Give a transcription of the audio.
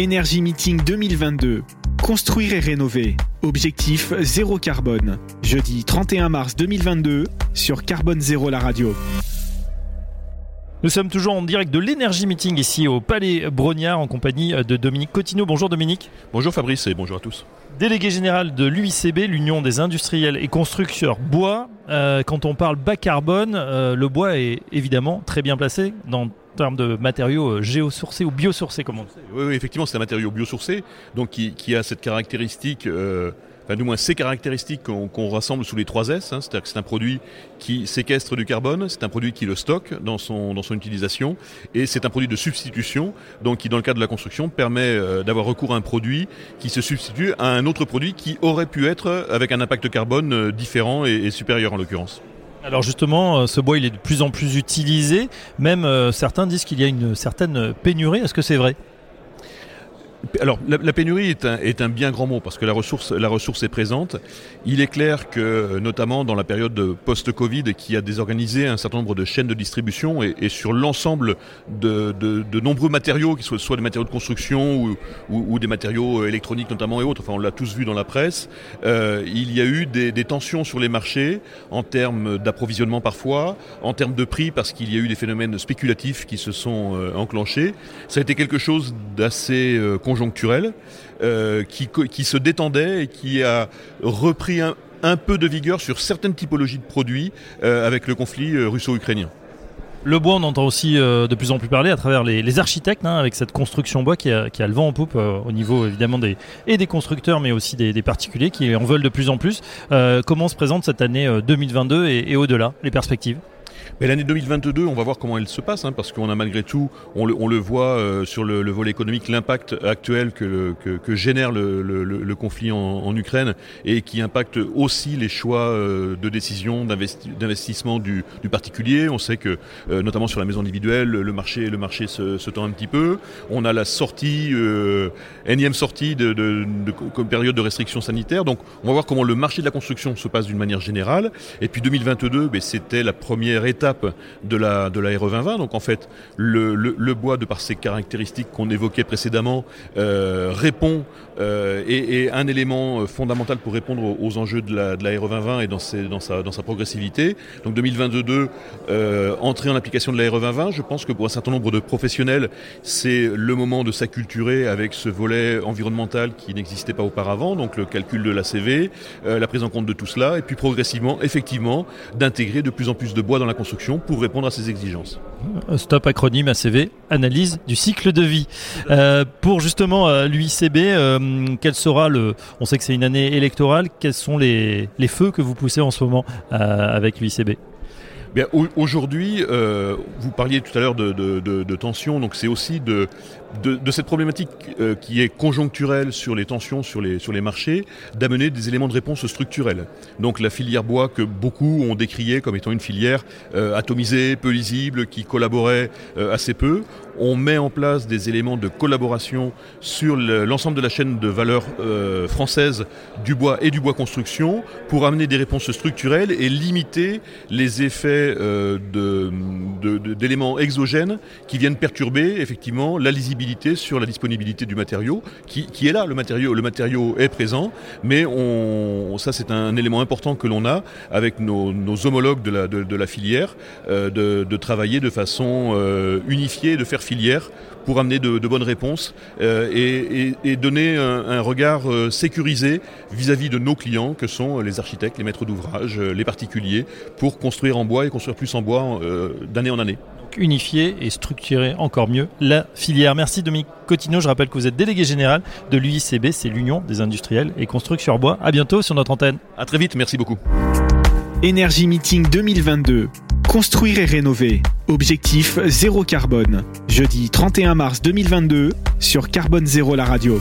Énergie Meeting 2022. Construire et rénover. Objectif zéro carbone. Jeudi 31 mars 2022 sur Carbone Zéro la radio. Nous sommes toujours en direct de l'énergie meeting ici au Palais Brognard en compagnie de Dominique Cotineau. Bonjour Dominique. Bonjour Fabrice et bonjour à tous. Délégué général de l'UICB, l'Union des industriels et constructeurs bois. Euh, quand on parle bas carbone, euh, le bois est évidemment très bien placé dans termes de matériaux euh, géosourcés ou biosourcés, comme on dit. Oui, oui effectivement, c'est un matériau biosourcé, donc qui, qui a cette caractéristique euh, du moins ces caractéristiques qu'on rassemble sous les 3 S, hein, c'est-à-dire que c'est un produit qui séquestre du carbone, c'est un produit qui le stocke dans son, utilisation, et c'est un produit de substitution, donc qui dans le cas de la construction permet euh, d'avoir recours à un produit qui se substitue à un autre produit qui aurait pu être avec un impact carbone euh, différent et, et supérieur en l'occurrence. Alors justement, euh, ce bois il est de plus en plus utilisé, même euh, certains disent qu'il y a une certaine pénurie, est-ce que c'est vrai? Alors, la, pénurie est un, bien grand mot parce que la ressource, la ressource est présente. Il est clair que, notamment dans la période post-Covid, qui a désorganisé un certain nombre de chaînes de distribution et, sur l'ensemble de, nombreux matériaux, qui soient soit des matériaux de construction ou, des matériaux électroniques notamment et autres, enfin on l'a tous vu dans la presse, euh, il y a eu des, tensions sur les marchés en termes d'approvisionnement parfois, en termes de prix parce qu'il y a eu des phénomènes spéculatifs qui se sont euh, enclenchés. Ça a été quelque chose d'assez euh, conjoncturel euh, qui, qui, se détendait et qui a repris un, peu de vigueur sur certaines typologies de produits euh, avec le conflit euh, russo-ukrainien. Le bois, on entend aussi de plus en plus parler à travers les, architectes, hein, avec cette construction bois qui a, qui a, le vent en poupe au niveau évidemment des, et des constructeurs, mais aussi des, particuliers qui en veulent de plus en plus. Comment se présente cette année 2022 et, et au-delà, les perspectives? Mais l'année 2022, on va voir comment elle se passe, hein, parce qu'on a malgré tout, on le, on le voit euh, sur le, le, volet économique, l'impact actuel que, que, que génère le, le, conflit en, en, Ukraine et qui impacte aussi les choix euh, de décision d'investissement du, du, particulier. On sait que, euh, notamment sur la maison individuelle, le marché, le marché se, se tend un petit peu. On a la sortie, euh, énième sortie de, de, de, période de restrictions sanitaires. Donc, on va voir comment le marché de la construction se passe d'une manière générale. Et puis 2022, ben, c'était la première étape de la, de la RE 2020. Donc en fait, le, bois, de par ses caractéristiques qu'on évoquait précédemment, euh, répond euh, et, et, un élément fondamental pour répondre aux, enjeux de la, de la RE 2020 et dans, dans, sa, dans sa progressivité. Donc 2022, euh, entrée en application de la RE 2020, je pense que pour un certain nombre de professionnels, c'est le moment de s'acculturer avec ce volet environnemental qui n'existait pas auparavant, donc le calcul de l'ACV, euh, la prise en compte de tout cela, et puis progressivement, effectivement, d'intégrer de plus en plus de bois dans la pour répondre à ces exigences. Stop acronyme ACV, analyse du cycle de vie. Euh, pour justement euh, l'UICB, euh, quel sera le. On sait que c'est une année électorale, quels sont les, les, feux que vous poussez en ce moment avec l'UICB Aujourd'hui, euh, vous parliez tout à l'heure de, de, de, de, tension, donc c'est aussi de, cette problématique euh, qui est conjoncturelle sur les tensions sur les, marchés, d'amener des éléments de réponse structurels. Donc la filière bois que beaucoup ont décrié comme étant une filière euh, atomisée, peu lisible, qui collaborait assez peu. On met en place des éléments de collaboration sur l'ensemble de la chaîne de valeur française du bois et du bois construction pour amener des réponses structurelles et limiter les effets euh, d'éléments exogènes qui viennent perturber effectivement la lisibilité sur la disponibilité du matériau qui, est là, le matériau, le matériau est présent, mais on, ça c'est un élément important que l'on a avec nos, homologues de la, filière, euh, de, de, travailler de façon euh, unifiée, de faire filière pour amener de, de bonnes réponses euh, et, et, et, donner un, un regard euh, sécurisé vis-à-vis -vis de nos clients que sont les architectes, les maîtres d'ouvrage, euh, les particuliers, pour construire en bois et construire plus en bois euh, d'année en année unifier et structurer encore mieux la filière. Merci Dominique Cotineau, je rappelle que vous êtes délégué général de l'UICB, c'est l'Union des industriels et constructeurs bois. À bientôt sur notre antenne. À très vite, merci beaucoup. Énergie Meeting 2022. Construire et rénover. Objectif zéro carbone. Jeudi 31 mars 2022 sur Carbone Zéro la radio.